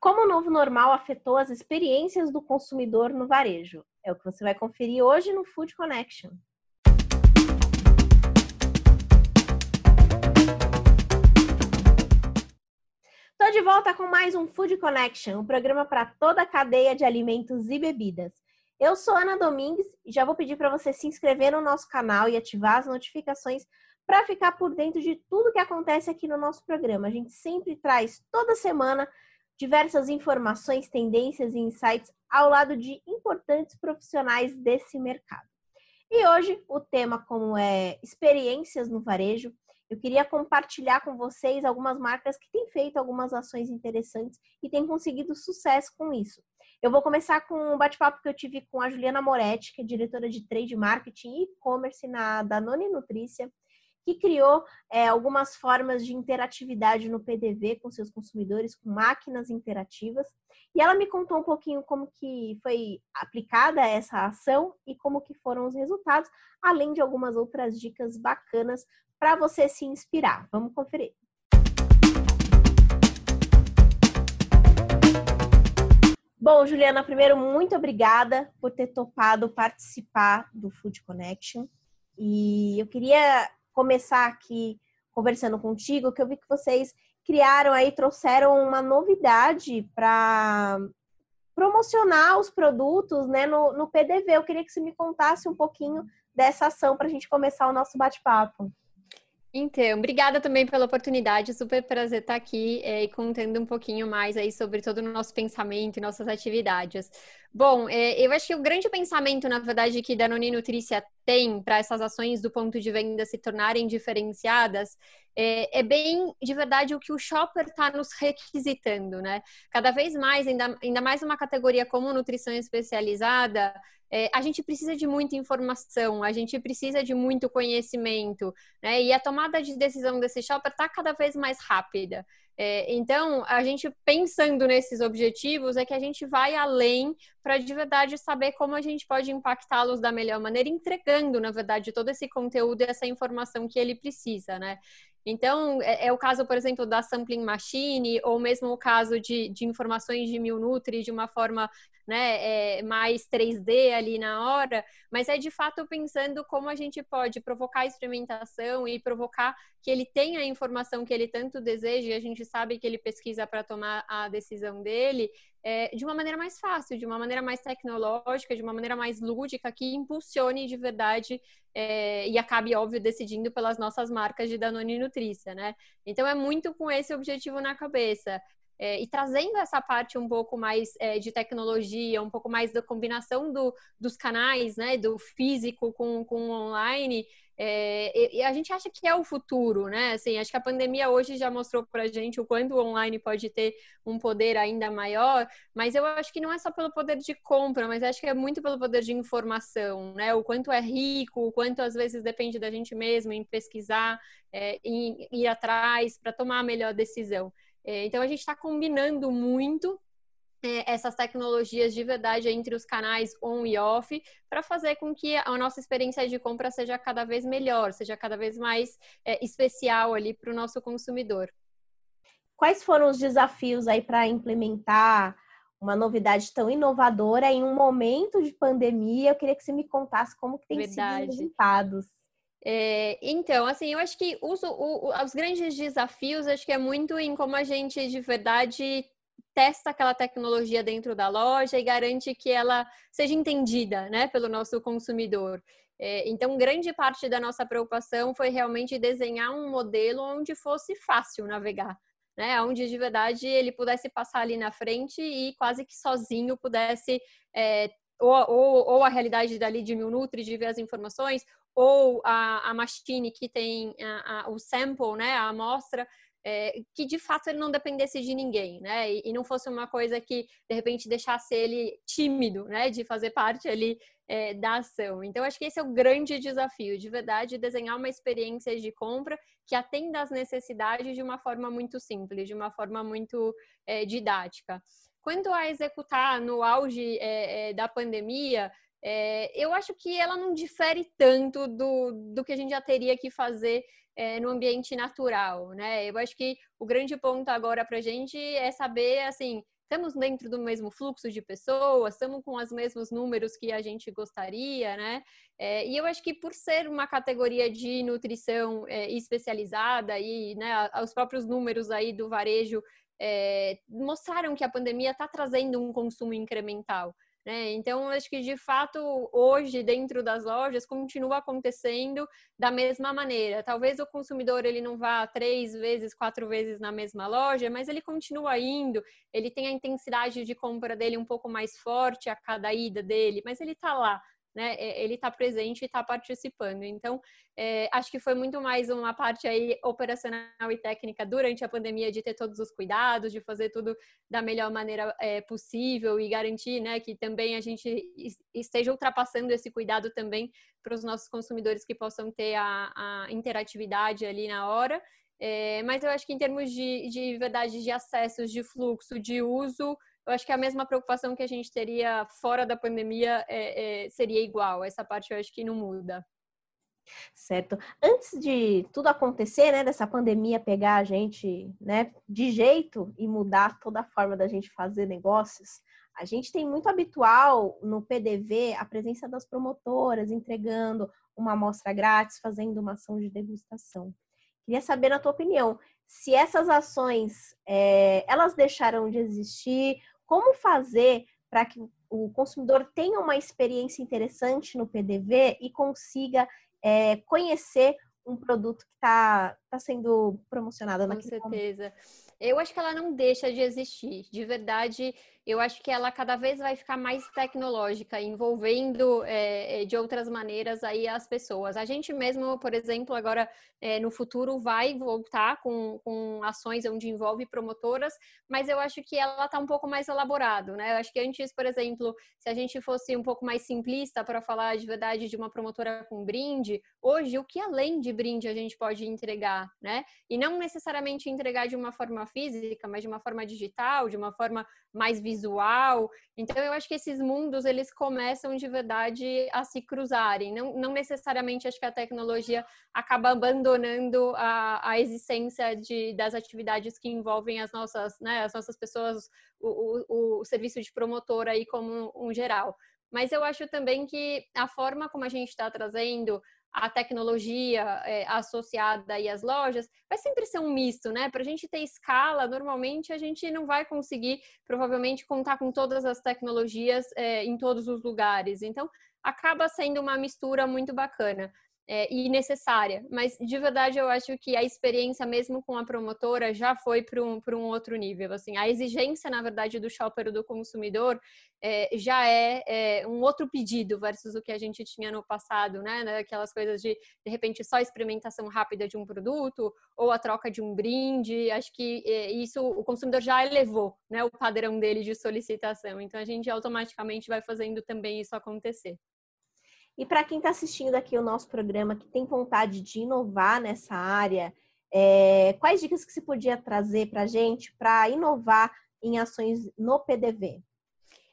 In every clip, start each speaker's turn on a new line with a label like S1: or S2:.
S1: Como o novo normal afetou as experiências do consumidor no varejo? É o que você vai conferir hoje no Food Connection. Estou de volta com mais um Food Connection, um programa para toda a cadeia de alimentos e bebidas. Eu sou Ana Domingues e já vou pedir para você se inscrever no nosso canal e ativar as notificações para ficar por dentro de tudo que acontece aqui no nosso programa. A gente sempre traz toda semana diversas informações, tendências e insights ao lado de importantes profissionais desse mercado. E hoje o tema como é experiências no varejo, eu queria compartilhar com vocês algumas marcas que têm feito algumas ações interessantes e têm conseguido sucesso com isso. Eu vou começar com um bate-papo que eu tive com a Juliana Moretti, que é diretora de Trade Marketing e E-Commerce na Danone Nutrícia que criou é, algumas formas de interatividade no PDV com seus consumidores, com máquinas interativas. E ela me contou um pouquinho como que foi aplicada essa ação e como que foram os resultados, além de algumas outras dicas bacanas para você se inspirar. Vamos conferir. Bom, Juliana, primeiro, muito obrigada por ter topado participar do Food Connection. E eu queria começar aqui conversando contigo, que eu vi que vocês criaram aí, trouxeram uma novidade para promocionar os produtos né, no, no PDV. Eu queria que você me contasse um pouquinho dessa ação para a gente começar o nosso bate-papo.
S2: Então, obrigada também pela oportunidade, super prazer estar aqui é, e contando um pouquinho mais aí sobre todo o nosso pensamento e nossas atividades. Bom, é, eu acho que o grande pensamento, na verdade, que Danone Nutrícia tem para essas ações do ponto de venda se tornarem diferenciadas é, é bem, de verdade, o que o shopper está nos requisitando, né? Cada vez mais, ainda, mais uma categoria como nutrição especializada, é, a gente precisa de muita informação, a gente precisa de muito conhecimento, né? E a tomada de decisão desse shopper está cada vez mais rápida. É, então, a gente pensando nesses objetivos é que a gente vai além para de verdade saber como a gente pode impactá-los da melhor maneira, entregando, na verdade, todo esse conteúdo e essa informação que ele precisa, né? Então, é, é, o caso, por exemplo, da sampling machine, ou mesmo o caso de, de informações de Milnutri de uma forma né, é, mais 3D ali na hora, mas é de fato pensando como a gente pode provocar experimentação e provocar que ele tenha a informação que ele tanto deseja, e a gente sabe que ele pesquisa para tomar a decisão dele, é, de uma maneira mais fácil, de uma maneira mais tecnológica, de uma maneira mais lúdica, que impulsione de verdade é, e acabe, óbvio, decidindo pelas nossas marcas de Danone e Nutrícia, né? Então é muito com esse objetivo na cabeça. É, e trazendo essa parte um pouco mais é, de tecnologia, um pouco mais da combinação do, dos canais, né, do físico com, com online, é, e, a gente acha que é o futuro, né? Assim, acho que a pandemia hoje já mostrou para gente o quanto o online pode ter um poder ainda maior, mas eu acho que não é só pelo poder de compra, mas acho que é muito pelo poder de informação, né? O quanto é rico, o quanto às vezes depende da gente mesmo em pesquisar, é, em ir atrás para tomar a melhor decisão. É, então a gente está combinando muito é, essas tecnologias de verdade entre os canais on e off para fazer com que a nossa experiência de compra seja cada vez melhor, seja cada vez mais é, especial ali para o nosso consumidor.
S1: Quais foram os desafios aí para implementar uma novidade tão inovadora em um momento de pandemia? Eu queria que você me contasse como que tem verdade. sido os resultados.
S2: É, então, assim, eu acho que os, o, os grandes desafios, acho que é muito em como a gente de verdade testa aquela tecnologia dentro da loja e garante que ela seja entendida né, pelo nosso consumidor. É, então, grande parte da nossa preocupação foi realmente desenhar um modelo onde fosse fácil navegar, né? Onde de verdade ele pudesse passar ali na frente e quase que sozinho pudesse é, ou, ou, ou, a realidade dali de mil nutri, de ver as informações, ou a, a machine que tem a, a, o sample, né, a amostra, é, que de fato ele não dependesse de ninguém, né? E, e, não fosse uma coisa que de repente deixasse ele tímido, né? De fazer parte ali é, da ação. Então acho que esse é o grande desafio, de verdade, desenhar uma experiência de compra que atenda às necessidades de uma forma muito simples, de uma forma muito é, didática. Quanto a executar no auge é, é, da pandemia, é, eu acho que ela não difere tanto do, do que a gente já teria que fazer é, no ambiente natural, né? Eu acho que o grande ponto agora para a gente é saber, assim, estamos dentro do mesmo fluxo de pessoas, estamos com os mesmos números que a gente gostaria, né? É, e eu acho que por ser uma categoria de nutrição especializada e né, os próprios números aí do varejo mostraram que a pandemia está trazendo um consumo incremental. Né? Então, acho que de fato, hoje, dentro das lojas, continua acontecendo da mesma maneira. Talvez o consumidor ele não vá três vezes, quatro vezes na mesma loja, mas ele continua indo, ele tem a intensidade de compra dele um pouco mais forte a cada ida dele, mas ele está lá né? Ele está presente e está participando. Então, é, acho que foi muito mais uma parte aí operacional e técnica durante a pandemia de ter todos os cuidados, de fazer tudo da melhor maneira é, possível e garantir, né, que também a gente esteja ultrapassando esse cuidado também para os nossos consumidores que possam ter a, a interatividade ali na hora. É, mas eu acho que em termos de, de verdade de acessos, de fluxo, de uso, eu acho que a mesma preocupação que a gente teria fora da pandemia é, é, seria igual. Essa parte eu acho que não muda.
S1: Certo. Antes de tudo acontecer, né, dessa pandemia pegar a gente, né, de jeito e mudar toda a forma da gente fazer negócios, a gente tem muito habitual no PDV a presença das promotoras entregando uma amostra grátis, fazendo uma ação de degustação. Queria saber, na tua opinião, se essas ações é, elas deixaram de existir como fazer para que o consumidor tenha uma experiência interessante no PDV e consiga é, conhecer um produto que está tá sendo promocionado
S2: Com
S1: naquele
S2: certeza. Momento. Eu acho que ela não deixa de existir. De verdade, eu acho que ela cada vez vai ficar mais tecnológica, envolvendo é, de outras maneiras aí as pessoas. A gente mesmo, por exemplo, agora é, no futuro vai voltar com, com ações onde envolve promotoras, mas eu acho que ela está um pouco mais elaborado, né? Eu acho que antes, por exemplo, se a gente fosse um pouco mais simplista para falar de verdade de uma promotora com brinde, hoje o que além de brinde a gente pode entregar, né? E não necessariamente entregar de uma forma física, mas de uma forma digital, de uma forma mais visual. Então, eu acho que esses mundos, eles começam de verdade a se cruzarem. Não, não necessariamente acho que a tecnologia acaba abandonando a, a existência de, das atividades que envolvem as nossas, né, as nossas pessoas, o, o, o serviço de promotor aí como um geral. Mas eu acho também que a forma como a gente está trazendo a tecnologia é, associada aí às lojas, vai sempre ser um misto, né? Para a gente ter escala, normalmente a gente não vai conseguir, provavelmente, contar com todas as tecnologias é, em todos os lugares. Então, acaba sendo uma mistura muito bacana é, e necessária. Mas de verdade eu acho que a experiência mesmo com a promotora já foi para um, um outro nível. Assim, a exigência, na verdade, do shopper do consumidor é, já é, é, um outro pedido versus o que a gente tinha no passado, né? né? Aquelas coisas de de repente só experimentação rápida de um produto ou a troca de um brinde. Acho que é, isso o consumidor já elevou, né? O padrão dele de solicitação. Então a gente automaticamente vai fazendo também isso acontecer.
S1: E para quem está assistindo aqui o nosso programa, que tem vontade de inovar nessa área, é, quais dicas que você podia trazer para a gente para inovar em ações no PDV?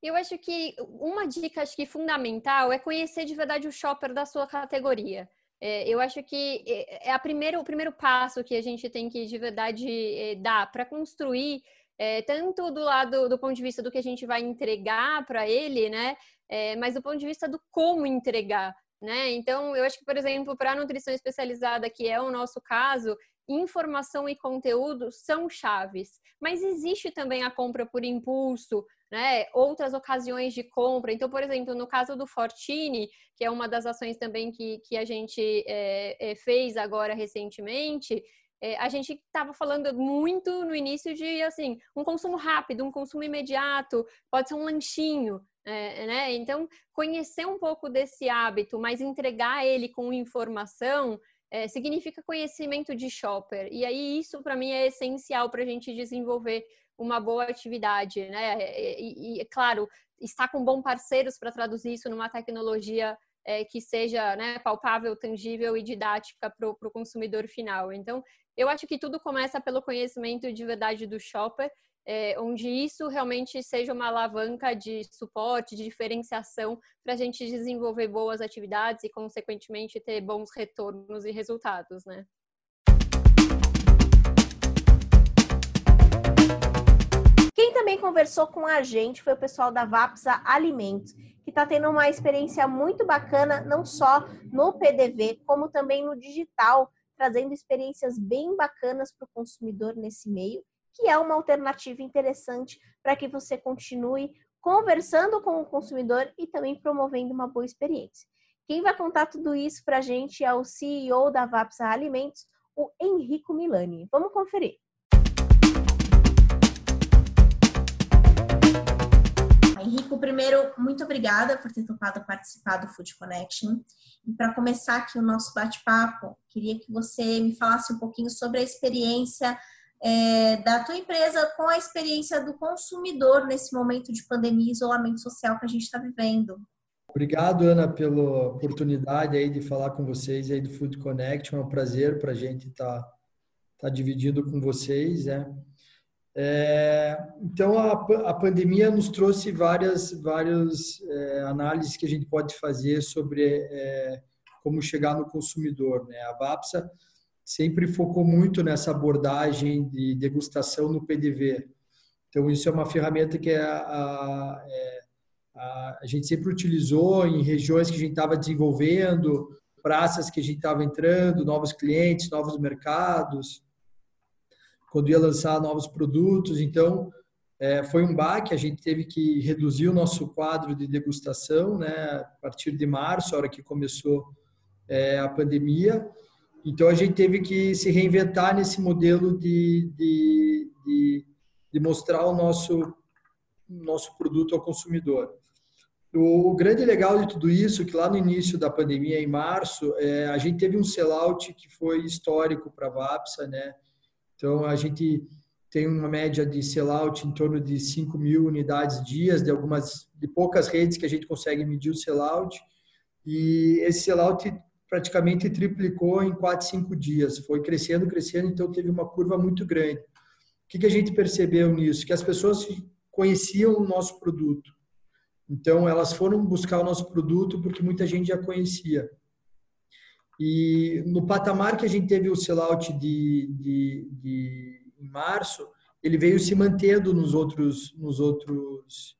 S2: Eu acho que uma dica acho que fundamental é conhecer de verdade o shopper da sua categoria. É, eu acho que é, é a primeiro, o primeiro passo que a gente tem que de verdade é, dar para construir é, tanto do lado do ponto de vista do que a gente vai entregar para ele, né? É, mas do ponto de vista do como entregar. Né? Então, eu acho que, por exemplo, para a nutrição especializada, que é o nosso caso, informação e conteúdo são chaves. Mas existe também a compra por impulso, né? Outras ocasiões de compra. Então, por exemplo, no caso do Fortini, que é uma das ações também que, que a gente é, é, fez agora recentemente, é, a gente estava falando muito no início de assim um consumo rápido, um consumo imediato, pode ser um lanchinho. É, né? Então, conhecer um pouco desse hábito, mas entregar ele com informação é, significa conhecimento de shopper. E aí, isso para mim é essencial para a gente desenvolver uma boa atividade, né? E, e claro, estar com bons parceiros para traduzir isso numa tecnologia é, que seja né, palpável, tangível e didática para o consumidor final. Então, eu acho que tudo começa pelo conhecimento de verdade do shopper é, onde isso realmente seja uma alavanca de suporte, de diferenciação para a gente desenvolver boas atividades e, consequentemente, ter bons retornos e resultados, né?
S1: Quem também conversou com a gente foi o pessoal da Vapsa Alimentos, que está tendo uma experiência muito bacana, não só no PDV, como também no digital, trazendo experiências bem bacanas para o consumidor nesse meio, que é uma alternativa interessante para que você continue conversando com o consumidor e também promovendo uma boa experiência. Quem vai contar tudo isso para a gente é o CEO da Vapsa Alimentos, o Henrico Milani. Vamos conferir. Henrico, primeiro, muito obrigada por ter topado participar do Food Connection. E para começar aqui o nosso bate-papo, queria que você me falasse um pouquinho sobre a experiência é, da tua empresa com a experiência do consumidor nesse momento de pandemia e isolamento social que a gente está vivendo.
S3: Obrigado, Ana, pela oportunidade aí de falar com vocês aí do Food Connection. É um prazer para a gente estar tá, tá dividindo com vocês, né? É, então, a, a pandemia nos trouxe várias, várias é, análises que a gente pode fazer sobre é, como chegar no consumidor. Né? A VAPSA sempre focou muito nessa abordagem de degustação no PDV. Então, isso é uma ferramenta que a, a, é, a, a gente sempre utilizou em regiões que a gente estava desenvolvendo, praças que a gente estava entrando, novos clientes, novos mercados quando ia lançar novos produtos. Então, é, foi um baque, a gente teve que reduzir o nosso quadro de degustação, né, a partir de março, a hora que começou é, a pandemia. Então, a gente teve que se reinventar nesse modelo de, de, de, de mostrar o nosso, nosso produto ao consumidor. O grande legal de tudo isso, que lá no início da pandemia, em março, é, a gente teve um sellout que foi histórico para a Vapsa, né? Então, a gente tem uma média de sellout em torno de 5 mil unidades dias, de algumas, de poucas redes que a gente consegue medir o sellout. E esse sellout praticamente triplicou em 4, 5 dias. Foi crescendo, crescendo, então teve uma curva muito grande. O que, que a gente percebeu nisso? Que as pessoas conheciam o nosso produto. Então, elas foram buscar o nosso produto porque muita gente já conhecia. E no patamar que a gente teve o sellout de, de, de em março, ele veio se mantendo nos outros, nos outros,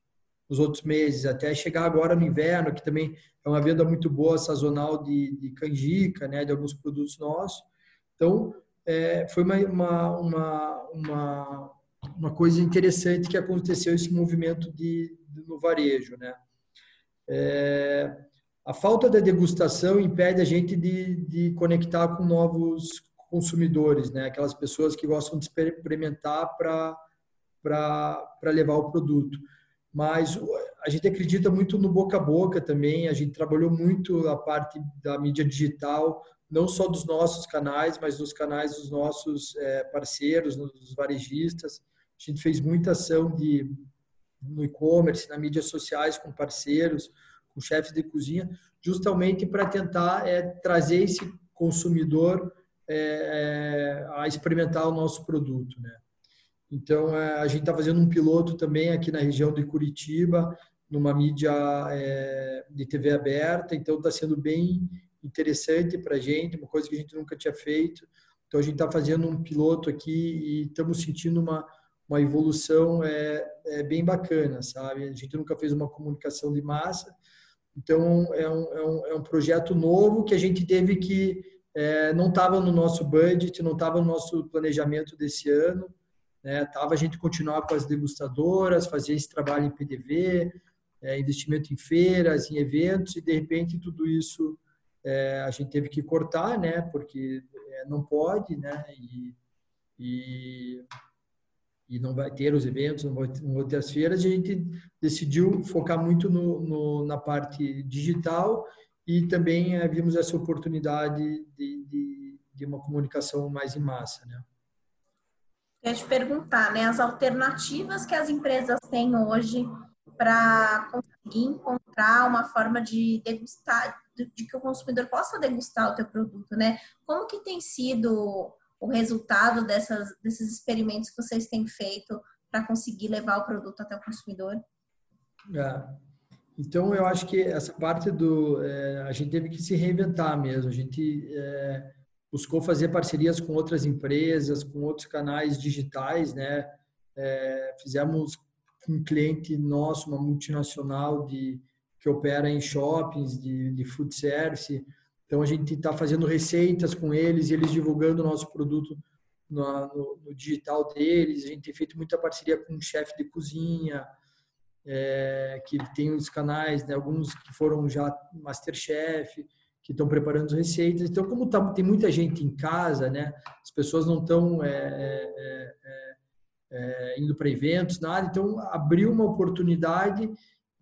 S3: nos outros meses, até chegar agora no inverno, que também é uma venda muito boa sazonal de, de canjica, né, de alguns produtos nossos. Então, é, foi uma, uma, uma, uma, uma coisa interessante que aconteceu esse movimento de, de no varejo, né. É, a falta da degustação impede a gente de, de conectar com novos consumidores, né? Aquelas pessoas que gostam de experimentar para levar o produto. Mas a gente acredita muito no boca a boca também. A gente trabalhou muito a parte da mídia digital, não só dos nossos canais, mas dos canais dos nossos é, parceiros, dos varejistas. A gente fez muita ação de no e-commerce, nas mídias sociais com parceiros com chefes de cozinha, justamente para tentar é, trazer esse consumidor é, a experimentar o nosso produto, né? Então a gente está fazendo um piloto também aqui na região de Curitiba, numa mídia é, de TV aberta, então está sendo bem interessante para a gente, uma coisa que a gente nunca tinha feito. Então a gente está fazendo um piloto aqui e estamos sentindo uma uma evolução é, é bem bacana, sabe? A gente nunca fez uma comunicação de massa, então, é um, é um, é um projeto novo que a gente teve que. É, não estava no nosso budget, não estava no nosso planejamento desse ano. Né? Tava a gente continuar com as degustadoras, fazer esse trabalho em PDV, é, investimento em feiras, em eventos, e de repente tudo isso é, a gente teve que cortar, né? Porque é, não pode, né? E, e e não vai ter os eventos, não vai, não vai ter as feiras, a gente decidiu focar muito no, no, na parte digital e também é, vimos essa oportunidade de, de, de, uma comunicação mais em massa, né?
S1: Ia te perguntar, né, as alternativas que as empresas têm hoje para conseguir encontrar uma forma de degustar, de, de que o consumidor possa degustar o teu produto, né? Como que tem sido o resultado dessas, desses experimentos que vocês têm feito para conseguir levar o produto até o consumidor?
S3: É. Então, eu acho que essa parte do. É, a gente teve que se reinventar mesmo. A gente é, buscou fazer parcerias com outras empresas, com outros canais digitais, né? É, fizemos um cliente nosso, uma multinacional de, que opera em shoppings de, de food service. Então, a gente está fazendo receitas com eles e eles divulgando o nosso produto no, no, no, digital deles. A gente tem feito muita parceria com um chefe de cozinha, é, que tem os canais, né, alguns que foram já Masterchef, que estão preparando receitas. Então, como tá, tem muita gente em casa, né, as pessoas não estão é, é, é, é, indo para eventos, nada, então abriu uma oportunidade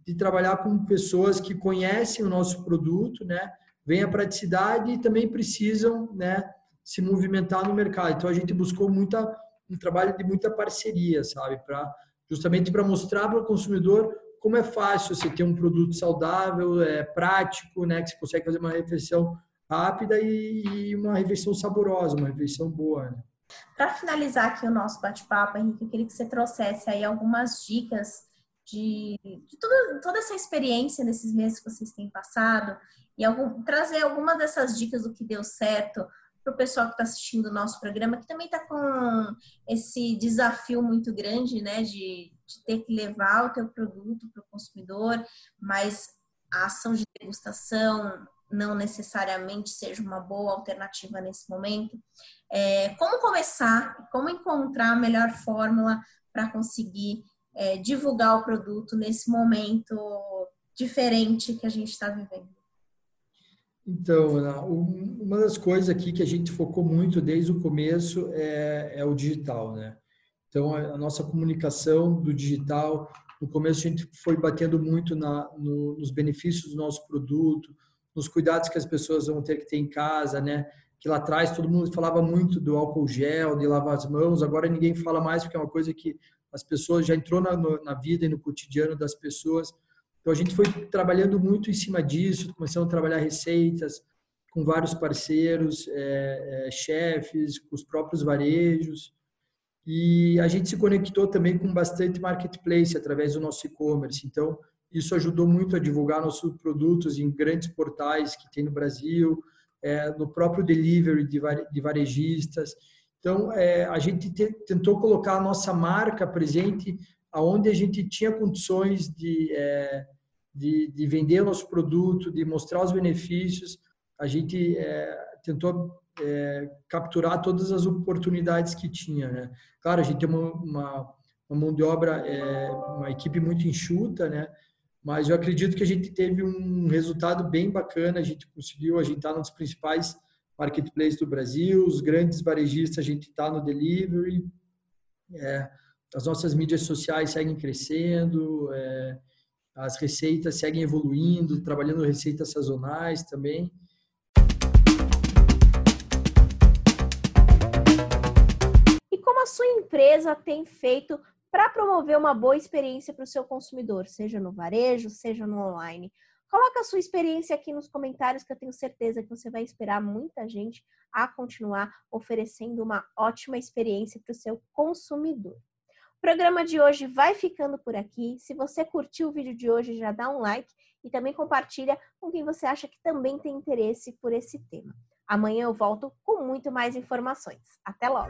S3: de trabalhar com pessoas que conhecem o nosso produto, né, vem a praticidade e também precisam, né, se movimentar no mercado. Então a gente buscou muita um trabalho de muita parceria, sabe, para justamente para mostrar para o consumidor como é fácil você ter um produto saudável, é prático, né, que você consegue fazer uma refeição rápida e, uma refeição saborosa, uma refeição boa. Né?
S1: Para finalizar aqui o nosso bate-papo, Henrique, eu queria que você trouxesse aí algumas dicas de, de tudo, toda essa experiência nesses meses que vocês têm passado e algum, trazer algumas dessas dicas do que deu certo para o pessoal que está assistindo o nosso programa, que também está com esse desafio muito grande, né, de, de ter que levar o teu produto para o consumidor, mas a ação de degustação não necessariamente seja uma boa alternativa nesse momento. É, como começar, como encontrar a melhor fórmula para conseguir é, divulgar o produto nesse momento diferente que a gente está vivendo?
S3: Então, uma das coisas aqui que a gente focou muito desde o começo é, é o digital, né? Então, a nossa comunicação do digital, no começo a gente foi batendo muito na, no, nos benefícios do nosso produto, nos cuidados que as pessoas vão ter que ter em casa, né? Que lá atrás todo mundo falava muito do álcool gel, de lavar as mãos, agora ninguém fala mais porque é uma coisa que as pessoas já entrou na, na vida e no cotidiano das pessoas. Então a gente foi trabalhando muito em cima disso, começamos a trabalhar receitas com vários parceiros, é, é, chefes, com os próprios varejos. E a gente se conectou também com bastante marketplace através do nosso e-commerce. Então, isso ajudou muito a divulgar nossos produtos em grandes portais que tem no Brasil, é, no próprio delivery de varejistas. Então, é, a gente te, tentou colocar a nossa marca presente aonde a gente tinha condições de, é, de, de, vender o nosso produto, de mostrar os benefícios, a gente é, tentou é, capturar todas as oportunidades que tinha. Né? Claro, a gente tem uma, uma, uma mão de obra, é, uma equipe muito enxuta, né? mas eu acredito que a gente teve um resultado bem bacana, a gente conseguiu, a gente está nos principais marketplaces do Brasil, os grandes varejistas, a gente está no delivery, é, as nossas mídias sociais seguem crescendo, é, as receitas seguem evoluindo, trabalhando receitas sazonais também.
S1: E como a sua empresa tem feito para promover uma boa experiência para o seu consumidor, seja no varejo, seja no online? Coloca a sua experiência aqui nos comentários que eu tenho certeza que você vai esperar muita gente a continuar oferecendo uma ótima experiência para o seu consumidor. O programa de hoje vai ficando por aqui. Se você curtiu o vídeo de hoje, já dá um like e também compartilha com quem você acha que também tem interesse por esse tema. Amanhã eu volto com muito mais informações. Até logo!